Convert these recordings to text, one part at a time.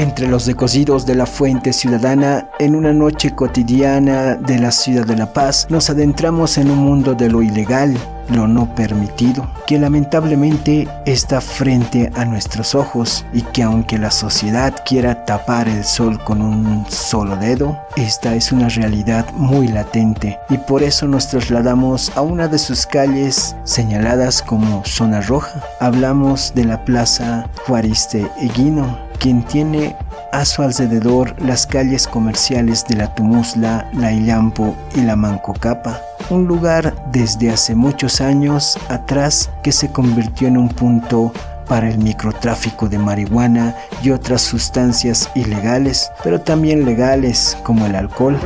Entre los decosidos de la fuente ciudadana, en una noche cotidiana de la ciudad de La Paz, nos adentramos en un mundo de lo ilegal, lo no permitido, que lamentablemente está frente a nuestros ojos y que aunque la sociedad quiera tapar el sol con un solo dedo, esta es una realidad muy latente y por eso nos trasladamos a una de sus calles señaladas como zona roja. Hablamos de la Plaza Juariste Eguino, quien tiene a su alrededor las calles comerciales de la Tumusla, la Illampo y la Mancocapa, un lugar desde hace muchos años atrás que se convirtió en un punto para el microtráfico de marihuana y otras sustancias ilegales, pero también legales como el alcohol.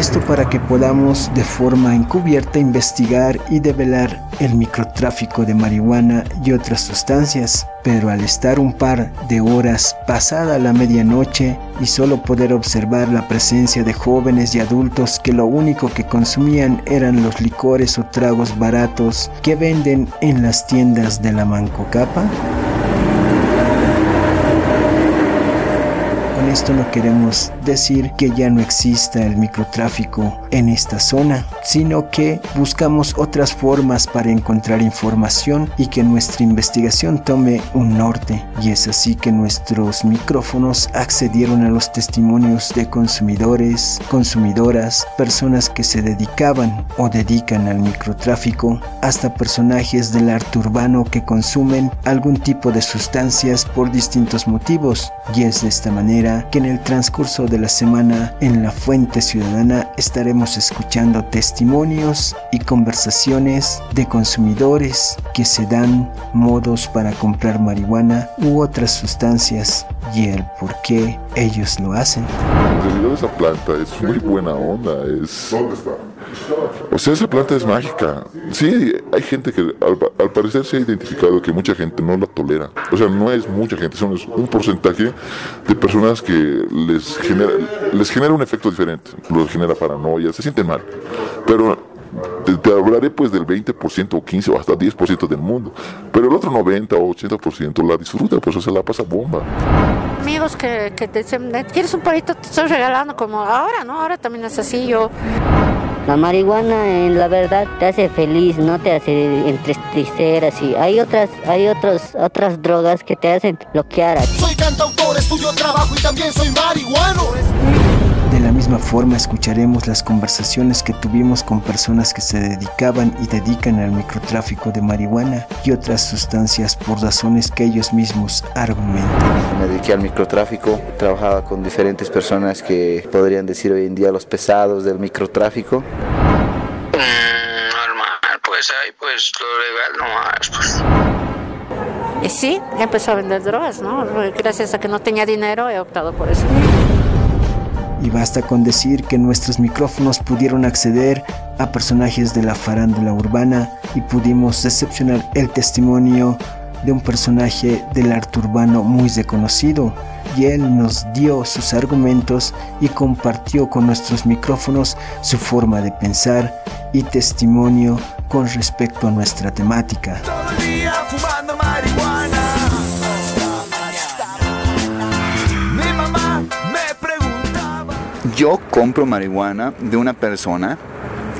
Esto para que podamos de forma encubierta investigar y develar el microtráfico de marihuana y otras sustancias, pero al estar un par de horas pasada la medianoche y solo poder observar la presencia de jóvenes y adultos que lo único que consumían eran los licores o tragos baratos que venden en las tiendas de la Mancocapa, esto no queremos decir que ya no exista el microtráfico en esta zona, sino que buscamos otras formas para encontrar información y que nuestra investigación tome un norte. Y es así que nuestros micrófonos accedieron a los testimonios de consumidores, consumidoras, personas que se dedicaban o dedican al microtráfico, hasta personajes del arte urbano que consumen algún tipo de sustancias por distintos motivos. Y es de esta manera que en el transcurso de la semana en la Fuente Ciudadana estaremos escuchando testimonios y conversaciones de consumidores que se dan modos para comprar marihuana u otras sustancias y el por qué ellos lo hacen. En realidad esa planta es muy buena onda, es... ¿Dónde está? O sea, esa planta es mágica. Sí, hay gente que al, parecer se ha identificado que mucha gente no la tolera. O sea, no es mucha gente, son un porcentaje de personas que les genera, un efecto diferente. Los genera paranoia, se sienten mal. Pero te, hablaré pues del 20% o 15 o hasta 10% del mundo. Pero el otro 90 o 80% la disfruta, pues o se la pasa bomba. Amigos que, te dicen, ¿quieres un palito? Te estoy regalando como ahora, ¿no? Ahora también es así, yo... La marihuana en la verdad te hace feliz, no te hace entristecer así. Hay otras, hay otros, otras drogas que te hacen bloquear. Soy cantautor, estudio trabajo y también soy marihuano. De la misma forma escucharemos las conversaciones que tuvimos con personas que se dedicaban y dedican al microtráfico de marihuana y otras sustancias por razones que ellos mismos argumentan. Me dediqué al microtráfico, trabajaba con diferentes personas que podrían decir hoy en día los pesados del microtráfico. normal, pues ahí pues lo legal no pues. Y sí, empezó a vender drogas, ¿no? Gracias a que no tenía dinero he optado por eso y basta con decir que nuestros micrófonos pudieron acceder a personajes de la farándula urbana y pudimos decepcionar el testimonio de un personaje del arte urbano muy reconocido y él nos dio sus argumentos y compartió con nuestros micrófonos su forma de pensar y testimonio con respecto a nuestra temática. Yo compro marihuana de una persona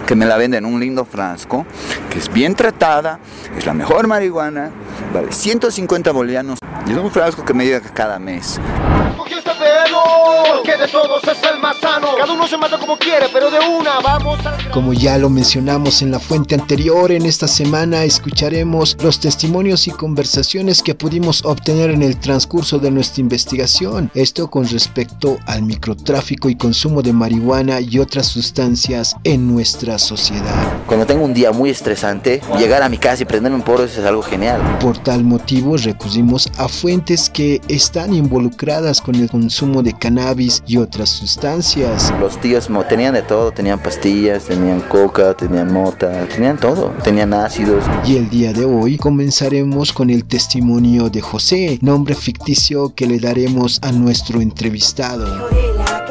que me la vende en un lindo frasco, que es bien tratada, es la mejor marihuana, vale 150 bolivianos y es un frasco que me llega cada mes que de todos es el más sano. Cada uno se mata como quiere, pero de una vamos Como ya lo mencionamos en la fuente anterior, en esta semana escucharemos los testimonios y conversaciones que pudimos obtener en el transcurso de nuestra investigación. Esto con respecto al microtráfico y consumo de marihuana y otras sustancias en nuestra sociedad. Cuando tengo un día muy estresante, llegar a mi casa y prenderme un porro es algo genial. Por tal motivo recurrimos a fuentes que están involucradas con el consumo de cannabis y otras sustancias. Los tíos tenían de todo, tenían pastillas, tenían coca, tenían mota, tenían todo, tenían ácidos. Y el día de hoy comenzaremos con el testimonio de José, nombre ficticio que le daremos a nuestro entrevistado. La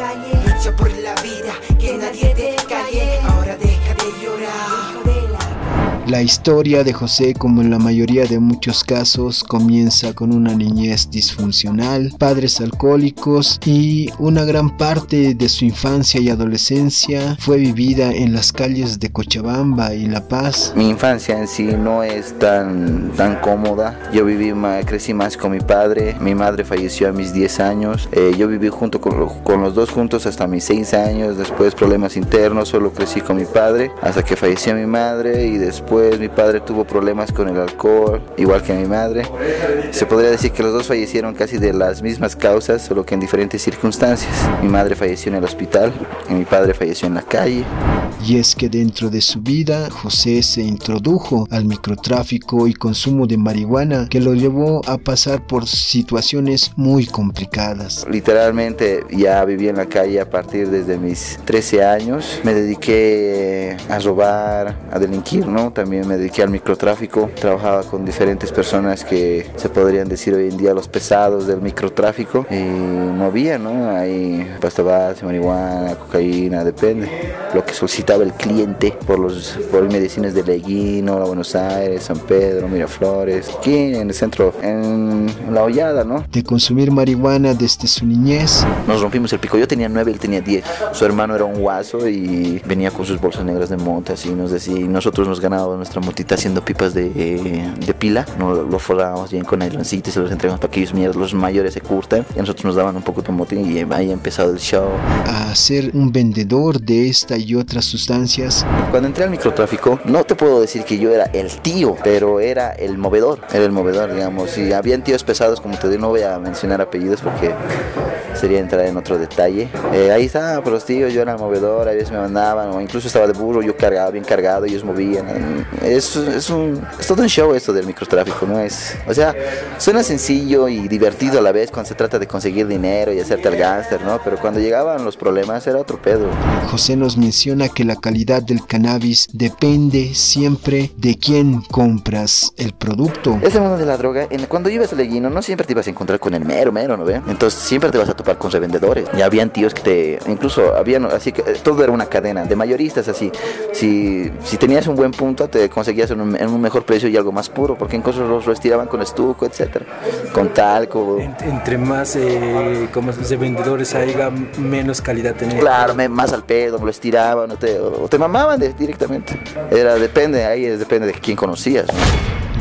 historia de José, como en la mayoría de muchos casos, comienza con una niñez disfuncional, padres alcohólicos y una gran parte de su infancia y adolescencia fue vivida en las calles de Cochabamba y La Paz. Mi infancia en sí no es tan, tan cómoda. Yo viví, crecí más con mi padre. Mi madre falleció a mis 10 años. Eh, yo viví junto con, con, los dos juntos hasta mis 6 años. Después problemas internos, solo crecí con mi padre hasta que falleció mi madre y después mi padre tuvo problemas con el alcohol, igual que mi madre. Se podría decir que los dos fallecieron casi de las mismas causas, solo que en diferentes circunstancias. Mi madre falleció en el hospital y mi padre falleció en la calle. Y es que dentro de su vida, José se introdujo al microtráfico y consumo de marihuana que lo llevó a pasar por situaciones muy complicadas. Literalmente ya viví en la calle a partir desde mis 13 años. Me dediqué a robar, a delinquir, ¿no? También me dediqué al microtráfico. Trabajaba con diferentes personas que se podrían decir hoy en día los pesados del microtráfico y movía, ¿no? Ahí pasta base, marihuana, cocaína, depende. Lo que solicitaba el cliente por los por medicinas de Leguino, Buenos Aires, San Pedro, Miraflores, aquí en el centro, en la hollada, ¿no? De consumir marihuana desde su niñez. Nos rompimos el pico, yo tenía nueve, él tenía diez. Su hermano era un guaso y venía con sus bolsas negras de monta, así nos decía, y nosotros nos ganábamos nuestra motita haciendo pipas de, de pila, no lo forrábamos bien con ailoncito y se los entregamos para que ellos mierdas, los mayores se curtan, y a nosotros nos daban un poco de motín y ahí ha empezado el show. A ser un vendedor de esta y otras sustancias. Cuando entré al microtráfico, no te puedo decir que yo era el tío, pero era el movedor, era el movedor, digamos. Y habían tíos pesados, como te digo, no voy a mencionar apellidos porque sería entrar en otro detalle. Eh, ahí estaban pues, los tíos, yo era el movedor, a veces me mandaban, o incluso estaba de burro, yo cargaba bien cargado, ellos movían. Es, es, un, es todo un show esto del microtráfico, ¿no? Es, o sea, suena sencillo y divertido a la vez cuando se trata de conseguir dinero y hacerte el gánster, ¿no? Pero cuando llegaban los problemas era otro pedo. José nos menciona que la calidad del cannabis depende siempre de quién compras el producto. Ese mundo de la droga, cuando ibas a Leguino, no siempre te ibas a encontrar con el mero, mero, ¿no ve? Entonces siempre te vas a topar con revendedores. Y habían tíos que te, incluso habían, así que todo era una cadena de mayoristas así. Si, si tenías un buen punto, te conseguías en un, mejor precio y algo más puro, porque en cosas los estiraban con estuco, etcétera, con talco. Entre más eh, como de vendedores haya, menos calidad tenía. Claro, más al pedo, lo estiraban o te, o te mamaban directamente. Era, depende, ahí depende de quién conocías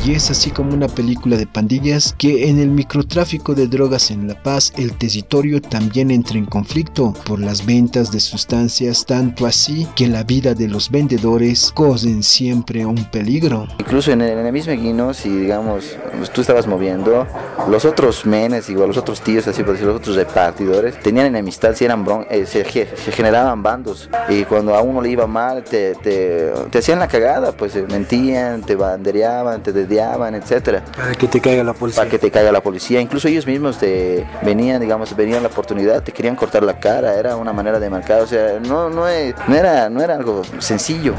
y es así como una película de pandillas que en el microtráfico de drogas en La Paz el territorio también entra en conflicto por las ventas de sustancias, tanto así que la vida de los vendedores cosen siempre un peligro. Incluso en el, mismo Guino, si digamos tú estabas moviendo, los otros menes, igual los otros tíos, así por decirlo, los otros repartidores, tenían enemistad, si eran eh, se, generaban bandos y cuando a uno le iba mal te, te, te hacían la cagada, pues mentían, te bandereaban, te dediaban, etcétera. Para que te caiga la policía. Para que te caiga la policía. Incluso ellos mismos te venían, digamos, venían la oportunidad, te querían cortar la cara, era una manera de marcar, o sea, no, no, no, era, no era algo sencillo.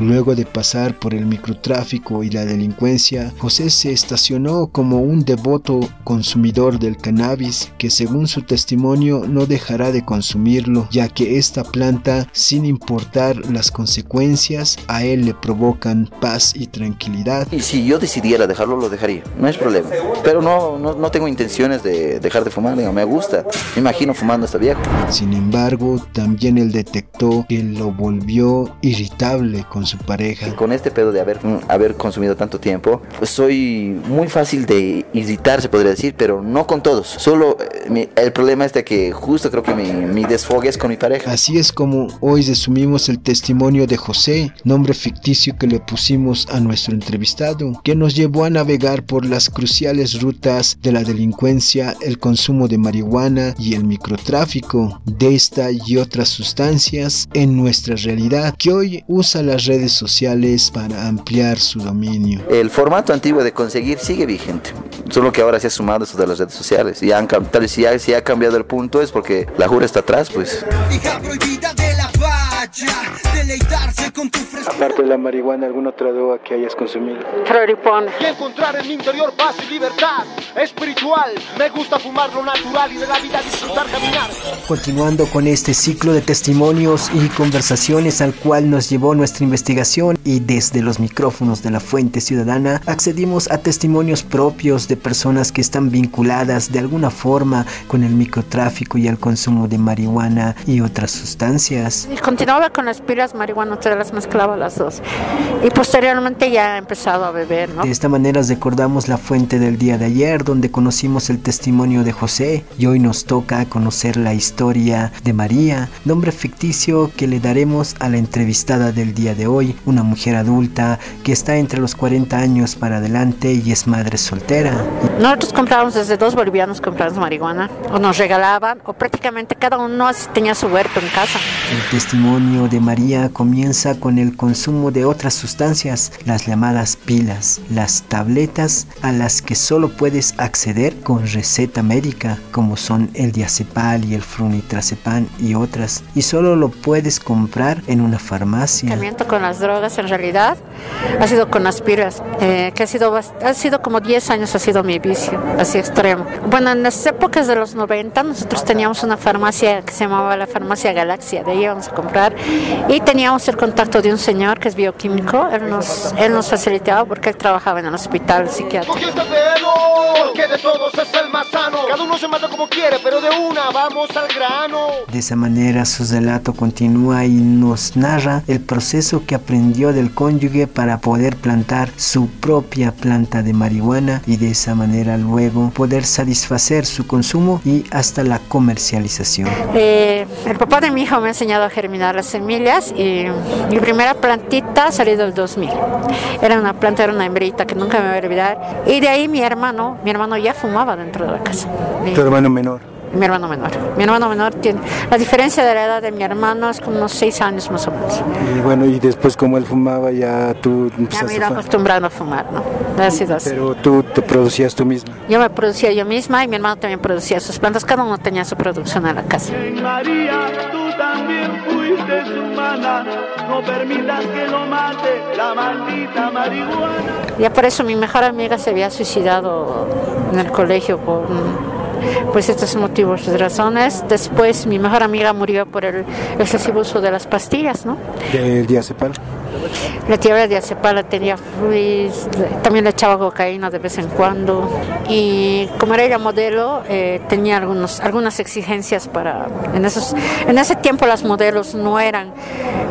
Luego de pasar por el microtráfico y la delincuencia, José se estacionó como un devoto consumidor del cannabis que según su testimonio no dejará de consumirlo, ya que esta planta, sin importar las consecuencias, a él le provocan paz y tranquilidad. Y si yo decidiera dejarlo, lo dejaría, no es problema. Pero no, no, no tengo intenciones de dejar de fumar, me gusta, me imagino fumando hasta viejo. Sin embargo, también él detectó que lo volvió irritable con su pareja. Con este pedo de haber, haber consumido tanto tiempo, pues soy muy fácil de irritar, se podría decir, pero no con todos. Solo eh, el problema es de que justo creo que mi, mi desfogue es con mi pareja. Así es como hoy resumimos el testimonio de José, nombre ficticio que le pusimos a nuestro entrevistado, que nos llevó a navegar por las cruciales rutas de la delincuencia, el consumo de marihuana y el microtráfico de esta y otras sustancias en nuestra realidad, que hoy usa las redes sociales para ampliar su dominio. El formato antiguo de conseguir sigue vigente, solo que ahora se ha sumado esto de las redes sociales. Y han, tal vez si ha, si ha cambiado el punto es porque la jura está atrás, pues. Hija prohibida de la deleitarse con tu Aparte de la marihuana, ¿alguna otra droga que hayas consumido? Floripone. Y encontrar en mi interior paz y libertad espiritual. Me gusta fumar lo natural y de la vida disfrutar caminar. Continuando con este ciclo de testimonios y conversaciones al cual nos llevó nuestra investigación y desde los micrófonos de la Fuente Ciudadana accedimos a testimonios propios de personas que están vinculadas de alguna forma con el microtráfico y el consumo de marihuana y otras sustancias. Y continuaba con las pilas marihuana, se las mezclaba las dos. Y posteriormente ya ha empezado a beber, ¿no? De esta manera recordamos la fuente del día de ayer, donde conocimos el testimonio de José, y hoy nos toca conocer la historia de María, nombre ficticio que le daremos a la entrevistada del día de hoy, una mujer adulta que está entre los 40 años para adelante y es madre soltera. Nosotros comprábamos desde dos bolivianos compramos marihuana, o nos regalaban, o prácticamente cada uno tenía su huerto en casa. El testimonio de María comienza con el consumo de otras sustancias, las llamadas pilas, las tabletas a las que solo puedes acceder con receta médica, como son el diazepam y el flunitrazepam y otras, y solo lo puedes comprar en una farmacia. con las drogas en realidad ha sido con las pilas, eh, que ha sido, ha sido como 10 años ha sido mi vicio, así extremo. Bueno, en las épocas de los 90 nosotros teníamos una farmacia que se llamaba la farmacia Galaxia, de ahí íbamos a comprar y teníamos el contacto de un señor que es bioquímico, él nos, él nos facilitaba porque él trabajaba en el hospital psiquiátrico. Sano. Cada uno se mata como quiere, pero de una vamos al grano. De esa manera su relato continúa y nos narra el proceso que aprendió del cónyuge para poder plantar su propia planta de marihuana y de esa manera luego poder satisfacer su consumo y hasta la comercialización. Eh, el papá de mi hijo me ha enseñado a germinar las semillas y mi primera plantita ha salido el 2000. Era una planta, era una hembrita que nunca me voy a olvidar. Y de ahí mi hermano, mi hermano ya fumaba dentro de la casa. ¿Tu hermano menor? Mi hermano menor. Mi hermano menor tiene. La diferencia de la edad de mi hermano es como unos seis años más o menos. Y bueno, y después, como él fumaba, ya tú Ya me iba acostumbrando a fumar, ¿no? Pero tú te producías tú misma. Yo me producía yo misma y mi hermano también producía sus plantas. Cada uno tenía su producción en la casa. María, tú también fuiste humana. No permitas que lo mate la maldita marihuana. Ya por eso mi mejor amiga se había suicidado en el colegio por pues estos motivos, razones. Después mi mejor amiga murió por el excesivo uso de las pastillas, ¿no? ¿Del diazepam? La tierra de la tenía fluis, también le echaba cocaína de vez en cuando. Y como era ella modelo, eh, tenía algunos, algunas exigencias para. En, esos, en ese tiempo las modelos no eran,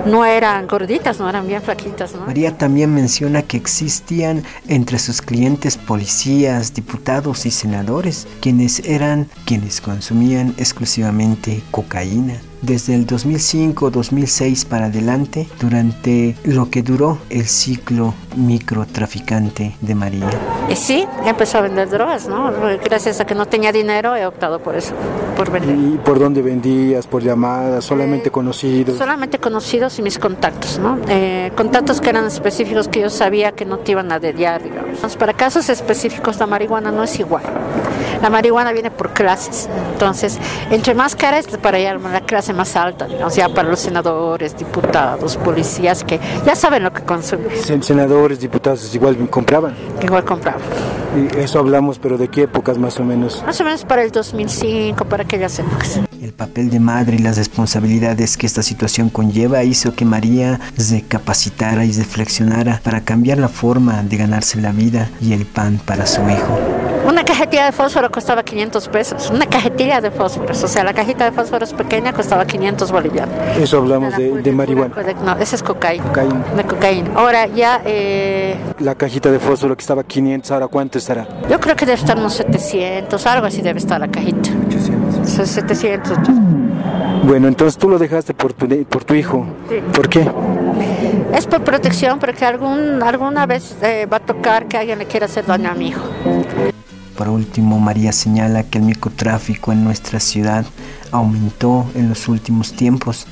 no eran gorditas, no eran bien flaquitas. María también menciona que existían entre sus clientes policías, diputados y senadores, quienes eran quienes consumían exclusivamente cocaína desde el 2005-2006 para adelante durante lo que duró el ciclo microtraficante de María. Y sí, empezó a vender drogas, ¿no? Gracias a que no tenía dinero he optado por eso, por vender. ¿Y por dónde vendías? ¿Por llamadas? ¿Solamente eh, conocidos? Solamente conocidos y mis contactos, ¿no? Eh, contactos que eran específicos que yo sabía que no te iban a dediar, digamos. Para casos específicos la marihuana no es igual. La marihuana viene por clases, entonces entre más cara es para allá la clase más alta, o sea, para los senadores, diputados, policías que ya saben lo que consumen. Senadores, diputados, igual compraban. Igual compraban. Y eso hablamos, pero ¿de qué épocas más o menos? Más o menos para el 2005, para aquellas épocas. El papel de madre y las responsabilidades que esta situación conlleva hizo que María se capacitara y reflexionara para cambiar la forma de ganarse la vida y el pan para su hijo. Una cajetilla de fósforo costaba 500 pesos. Una cajetilla de fósforos. O sea, la cajita de fósforos pequeña costaba 500 bolivianos. Eso hablamos de, marihuana. No, esa es cocaína. Cocaína. De cocaína. Ahora ya... Eh... La cajita de fósforo que estaba 500, ¿ahora cuánto estará? Yo creo que debe estar unos 700, algo así debe estar la cajita. 800. 700. Bueno, entonces tú lo dejaste por tu, por tu hijo. Sí. ¿Por qué? Es por protección, porque algún, alguna vez eh, va a tocar que alguien le quiera hacer daño a mi hijo. Por último, María señala que el microtráfico en nuestra ciudad aumentó en los últimos tiempos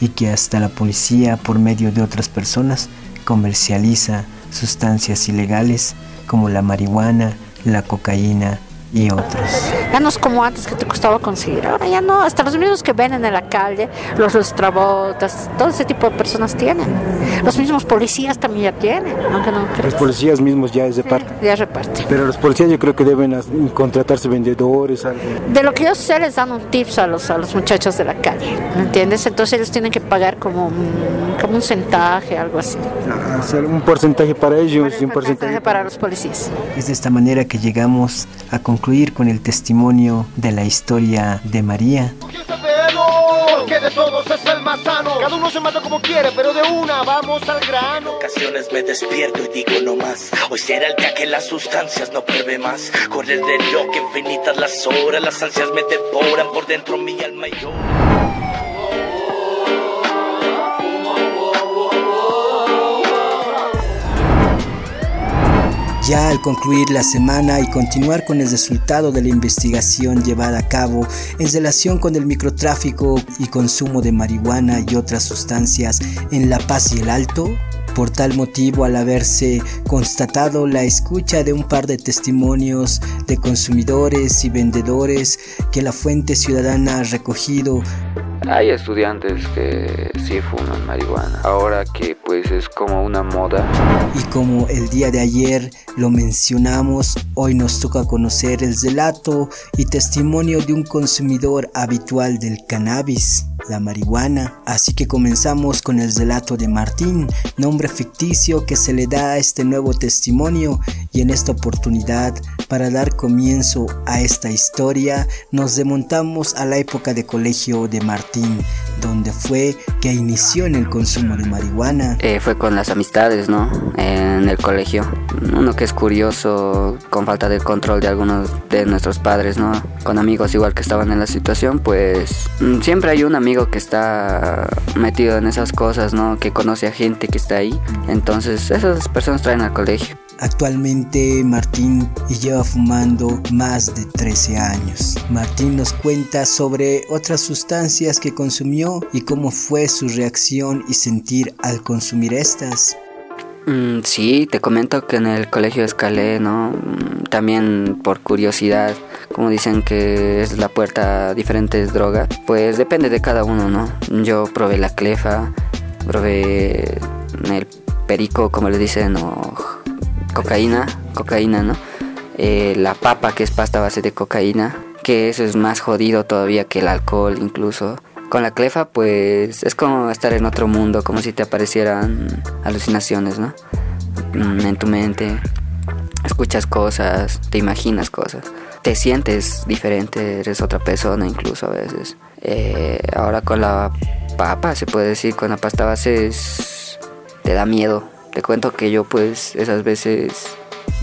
y que hasta la policía, por medio de otras personas, comercializa sustancias ilegales como la marihuana, la cocaína y otros. Ya no es como antes que te costaba conseguir, ahora ya no, hasta los mismos que venden en la calle, los lustrabotas, todo ese tipo de personas tienen. Los mismos policías también ya tienen, aunque no Los policías mismos ya es de parte. Ya reparte. Pero los policías yo creo que deben contratarse vendedores, algo. De lo que yo sé les dan un tips a los, a los muchachos de la calle, ¿me entiendes? Entonces ellos tienen que pagar como, como un centaje, algo así. Ah, un porcentaje para ellos y un porcentaje para los policías. Es de esta manera que llegamos a concluir con el testimonio de la historia de María. Que de todos es el más sano. Cada uno se mata como quiere, pero de una vamos al grano. En ocasiones me despierto y digo no más. Hoy será el día que las sustancias no pruebe más. Corre el reloj, infinitas las horas, las ansias me devoran por dentro mi alma y yo. Ya al concluir la semana y continuar con el resultado de la investigación llevada a cabo en relación con el microtráfico y consumo de marihuana y otras sustancias en La Paz y el Alto, por tal motivo, al haberse constatado la escucha de un par de testimonios de consumidores y vendedores que la Fuente Ciudadana ha recogido hay estudiantes que sí fuman marihuana, ahora que pues es como una moda. Y como el día de ayer lo mencionamos, hoy nos toca conocer el relato y testimonio de un consumidor habitual del cannabis, la marihuana. Así que comenzamos con el relato de Martín, nombre ficticio que se le da a este nuevo testimonio y en esta oportunidad para dar comienzo a esta historia nos remontamos a la época de colegio de Martín, donde fue que inició en el consumo de marihuana. Eh, fue con las amistades, ¿no? En el colegio. Uno que es curioso, con falta de control de algunos de nuestros padres, ¿no? Con amigos igual que estaban en la situación, pues mm, siempre hay un amigo que está metido en esas cosas, ¿no? Que conoce a gente que está ahí. Entonces esas personas traen al colegio. Actualmente Martín lleva fumando más de 13 años. Martín nos cuenta sobre otras sustancias que consumió y cómo fue su reacción y sentir al consumir estas. Mm, sí, te comento que en el colegio escalé, ¿no? Mm, también por curiosidad, como dicen que es la puerta a diferentes drogas, pues depende de cada uno, ¿no? Yo probé la clefa, probé el perico, como le dicen, o cocaína, cocaína, ¿no? Eh, la papa, que es pasta base de cocaína, que eso es más jodido todavía que el alcohol incluso. Con la clefa, pues es como estar en otro mundo, como si te aparecieran alucinaciones, ¿no? Mm, en tu mente, escuchas cosas, te imaginas cosas, te sientes diferente, eres otra persona incluso a veces. Eh, ahora con la papa, se puede decir, con la pasta base te da miedo, te cuento que yo pues esas veces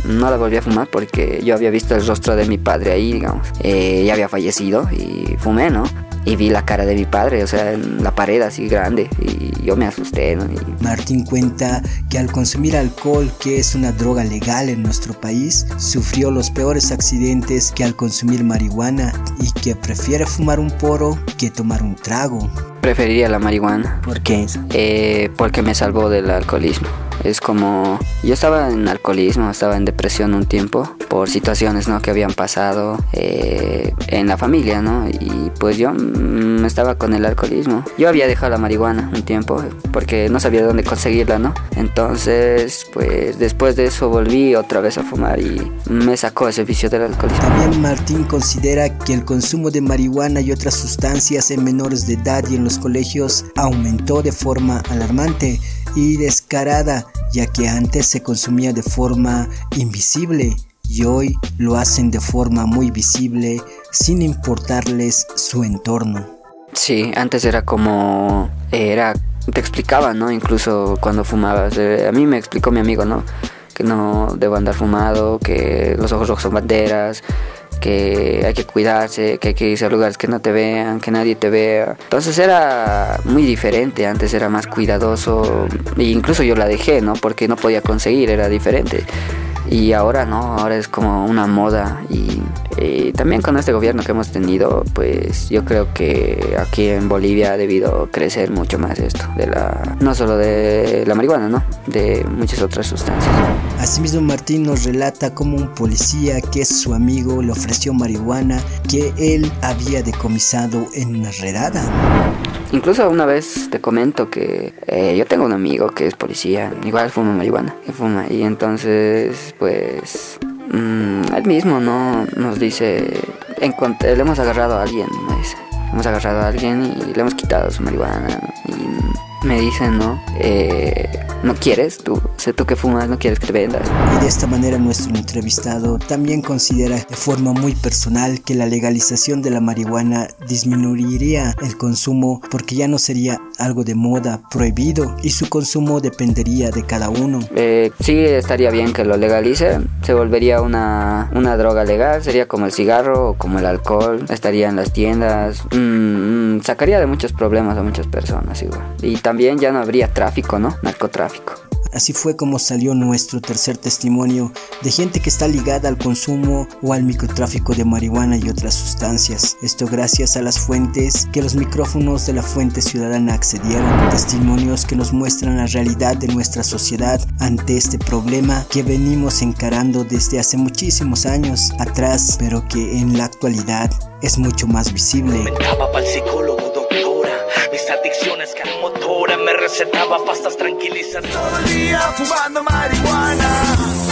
no la volví a fumar porque yo había visto el rostro de mi padre ahí, digamos. Eh, ya había fallecido y fumé, ¿no? Y vi la cara de mi padre, o sea, en la pared así grande, y yo me asusté, ¿no? Martín cuenta que al consumir alcohol, que es una droga legal en nuestro país, sufrió los peores accidentes que al consumir marihuana y que prefiere fumar un poro que tomar un trago. Preferiría la marihuana. ¿Por qué? Eh, porque me salvó del alcoholismo. Es como, yo estaba en alcoholismo, estaba en depresión un tiempo por situaciones ¿no? que habían pasado eh, en la familia, ¿no? Y pues yo mm, estaba con el alcoholismo. Yo había dejado la marihuana un tiempo porque no sabía dónde conseguirla, ¿no? Entonces, pues después de eso volví otra vez a fumar y me sacó ese vicio del alcoholismo. También Martín considera que el consumo de marihuana y otras sustancias en menores de edad y en los colegios aumentó de forma alarmante y descarada, ya que antes se consumía de forma invisible y hoy lo hacen de forma muy visible sin importarles su entorno. Sí, antes era como era te explicaba, ¿no? Incluso cuando fumabas. Eh, a mí me explicó mi amigo, ¿no? Que no debo andar fumado, que los ojos rojos son banderas, que hay que cuidarse, que hay que irse a lugares que no te vean, que nadie te vea. Entonces era muy diferente, antes era más cuidadoso e incluso yo la dejé, ¿no? Porque no podía conseguir, era diferente. Y ahora no, ahora es como una moda y, también con este gobierno que hemos tenido, pues yo creo que aquí en Bolivia ha debido crecer mucho más esto, de la, no solo de la marihuana, ¿no? De muchas otras sustancias. Asimismo Martín nos relata cómo un policía que es su amigo lo ofreció marihuana que él había decomisado en una redada. Incluso una vez te comento que eh, yo tengo un amigo que es policía, igual fuma marihuana, fuma, y entonces pues mm, él mismo no nos dice, le hemos agarrado a alguien, hemos agarrado a alguien y le hemos quitado su marihuana me dicen, ¿no? Eh, no quieres, tú, sé tú que fumas, no quieres que te vendas. Y de esta manera nuestro entrevistado también considera de forma muy personal que la legalización de la marihuana disminuiría el consumo porque ya no sería algo de moda prohibido y su consumo dependería de cada uno. Eh, sí, estaría bien que lo legalice, se volvería una, una droga legal, sería como el cigarro o como el alcohol, estaría en las tiendas, mm, mm, sacaría de muchos problemas a muchas personas igual. Y también ya no habría tráfico, ¿no? Narcotráfico. Así fue como salió nuestro tercer testimonio de gente que está ligada al consumo o al microtráfico de marihuana y otras sustancias. Esto gracias a las fuentes que los micrófonos de la Fuente Ciudadana accedieron. Testimonios que nos muestran la realidad de nuestra sociedad ante este problema que venimos encarando desde hace muchísimos años atrás, pero que en la actualidad es mucho más visible. Mis adicciones motora me recetaba pastas tranquilizantes. Todo el día fumando marihuana.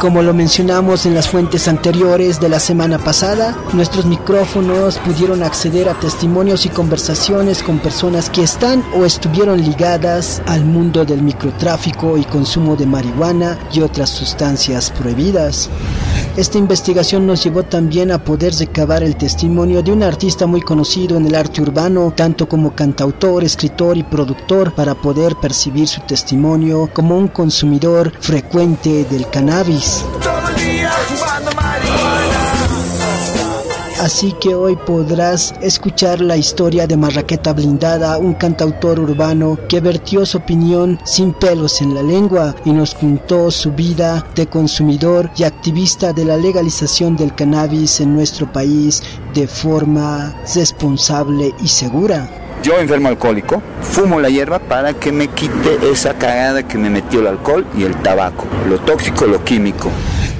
Como lo mencionamos en las fuentes anteriores de la semana pasada, nuestros micrófonos pudieron acceder a testimonios y conversaciones con personas que están o estuvieron ligadas al mundo del microtráfico y consumo de marihuana y otras sustancias prohibidas. Esta investigación nos llevó también a poder recabar el testimonio de un artista muy conocido en el arte urbano, tanto como cantautor, escritor y productor, para poder percibir su testimonio como un consumidor frecuente del cannabis. Así que hoy podrás escuchar la historia de Marraqueta Blindada, un cantautor urbano que vertió su opinión sin pelos en la lengua y nos contó su vida de consumidor y activista de la legalización del cannabis en nuestro país de forma responsable y segura. Yo enfermo alcohólico, fumo la hierba para que me quite esa cagada que me metió el alcohol y el tabaco, lo tóxico, lo químico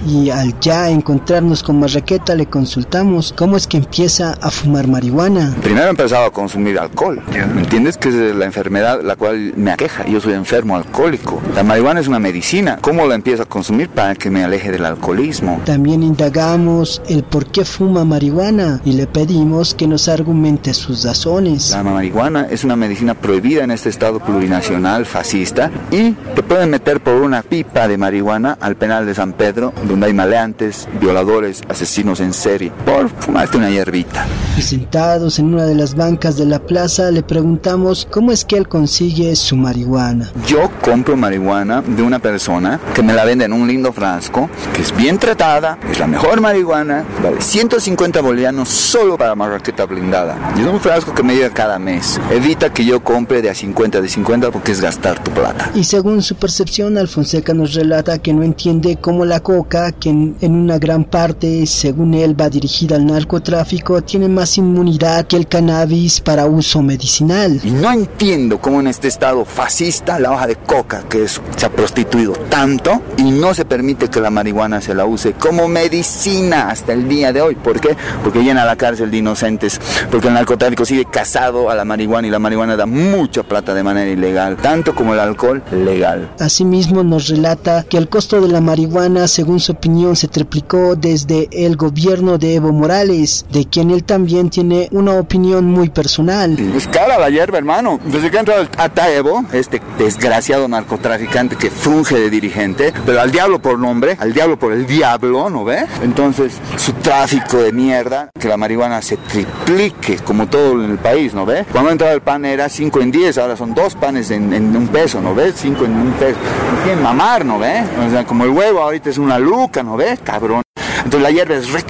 y al ya encontrarnos con Marraqueta le consultamos cómo es que empieza a fumar marihuana. Primero empezaba a consumir alcohol, ¿me entiendes? Que es la enfermedad la cual me aqueja, yo soy enfermo alcohólico. La marihuana es una medicina, ¿cómo la empiezo a consumir para que me aleje del alcoholismo? También indagamos el por qué fuma marihuana y le pedimos que nos argumente sus razones. La marihuana es una medicina prohibida en este estado plurinacional fascista y te pueden meter por una pipa de marihuana al penal de San Pedro donde hay maleantes, violadores, asesinos en serie, por fumarte una hierbita. Y sentados en una de las bancas de la plaza le preguntamos cómo es que él consigue su marihuana. Yo compro marihuana de una persona que me la vende en un lindo frasco, que es bien tratada, es la mejor marihuana, vale 150 bolivianos solo para marraqueta blindada. Y es un frasco que me llega cada mes. Evita que yo compre de a 50 de 50 porque es gastar tu plata. Y según su percepción, Alfonseca nos relata que no entiende cómo la coca que en, una gran parte, según él, va dirigida al narcotráfico, tiene más inmunidad que el cannabis para uso medicinal. Y no entiendo cómo en este estado fascista la hoja de coca, que se ha prostituido tanto, y no se permite que la marihuana se la use como medicina hasta el día de hoy. ¿Por qué? Porque llena la cárcel de inocentes, porque el narcotráfico sigue casado a la marihuana y la marihuana da mucha plata de manera ilegal, tanto como el alcohol legal. Asimismo nos relata que el costo de la marihuana, según su opinión se triplicó desde el gobierno de Evo Morales, de quien él también tiene una opinión muy personal. Es cara la hierba, hermano. Desde que ha entrado a Evo, este desgraciado narcotraficante que funge de dirigente, pero al diablo por nombre, al diablo por el diablo, ¿no ve? Entonces, su tráfico de mierda, que la marihuana se triplique como todo en el país, ¿no ve? Cuando entraba el pan era 5 en 10, ahora son dos panes en, un peso, ¿no ves? 5 en un peso. No quieren mamar, ¿no ve? O sea, como el huevo ahorita es una luz ¿no ves, cabrón? Entonces la hierba es re.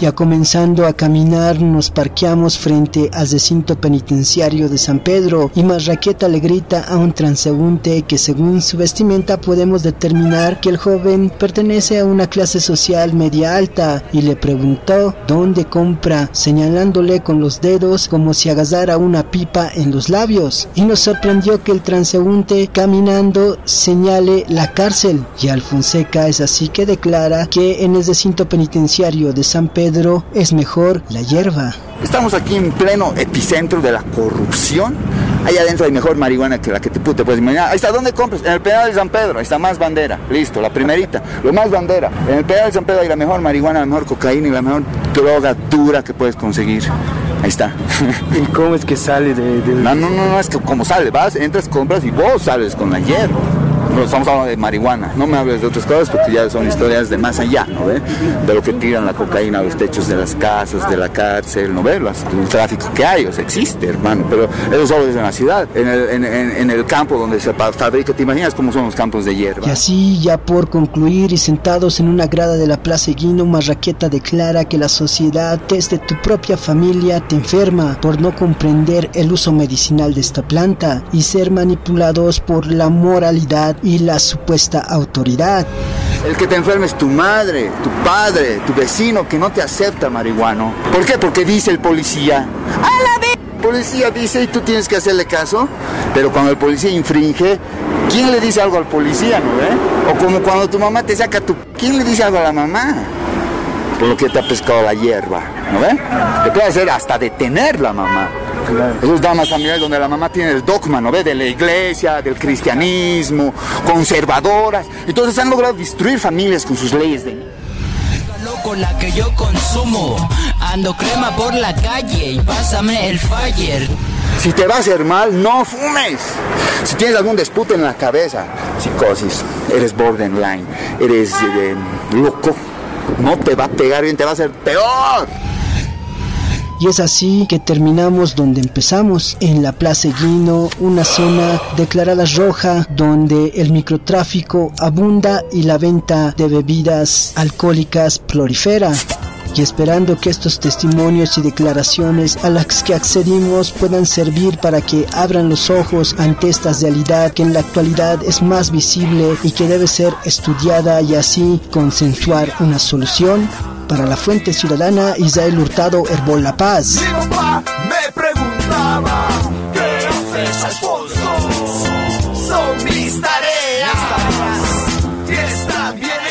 Ya comenzando a caminar, nos parqueamos frente al recinto penitenciario de San Pedro y Marraqueta le grita a un transeúnte que según su vestimenta podemos determinar que el joven pertenece a una clase social media alta y le preguntó dónde compra, señalándole con los dedos como si agasara una pipa en los labios. Y nos sorprendió que el transeúnte caminando señale la cárcel y Alfonseca es así que declara que en el recinto penitenciario penitenciario de San Pedro es mejor la hierba. Estamos aquí en pleno epicentro de la corrupción. Ahí adentro hay mejor marihuana que la que te, puedes imaginar. Ahí está, ¿dónde compras? En el penal de San Pedro. Ahí está más bandera. Listo, la primerita. Lo más bandera. En el penal de San Pedro hay la mejor marihuana, la mejor cocaína y la mejor droga dura que puedes conseguir. Ahí está. ¿Y cómo es que sale de, No, no, no, no, es que como sale, vas, entras, compras y vos sales con la hierba no estamos hablando de marihuana, no me hables de otras cosas porque ya son historias de más allá, ¿no ve? De lo que tiran la cocaína a los techos de las casas, de la cárcel, ¿no ve? El tráfico que hay, o sea, existe, hermano, pero eso solo es en la ciudad, en el, en, en, el campo donde se fabrica, ¿te imaginas cómo son los campos de hierba? Y así, ya por concluir y sentados en una grada de la Plaza Guino, Marraqueta declara que la sociedad desde tu propia familia te enferma por no comprender el uso medicinal de esta planta y ser manipulados por la moralidad y la supuesta autoridad. El que te enferme es tu madre, tu padre, tu vecino que no te acepta marihuano. ¿Por qué? Porque dice el policía. ¡A la vez! El policía dice y tú tienes que hacerle caso. Pero cuando el policía infringe, ¿quién le dice algo al policía, no ve? O como cuando tu mamá te saca tu... ¿Quién le dice algo a la mamá? Por lo que te ha pescado la hierba, ¿no ve? Te puede hacer hasta detener la mamá. Esos damas familiares donde la mamá tiene el dogma, ¿no ve? De la iglesia, del cristianismo, conservadoras. Entonces han logrado destruir familias con sus leyes de con la que yo consumo. Ando crema por la calle y pásame el fire. Si te va a hacer mal, no fumes. Si tienes algún dispute en la cabeza, psicosis, eres borderline, eres eh, loco, no te va a pegar bien, te va a hacer peor. Y es así que terminamos donde empezamos, en la Plaza Guino, una zona declarada roja donde el microtráfico abunda y la venta de bebidas alcohólicas prolifera. Y esperando que estos testimonios y declaraciones a las que accedimos puedan servir para que abran los ojos ante esta realidad que en la actualidad es más visible y que debe ser estudiada y así consensuar una solución para la Fuente Ciudadana, Isael Hurtado, Herbol La Paz. Mi papá me preguntaba, ¿qué haces, Alfonso? Son mis tareas. Tienes también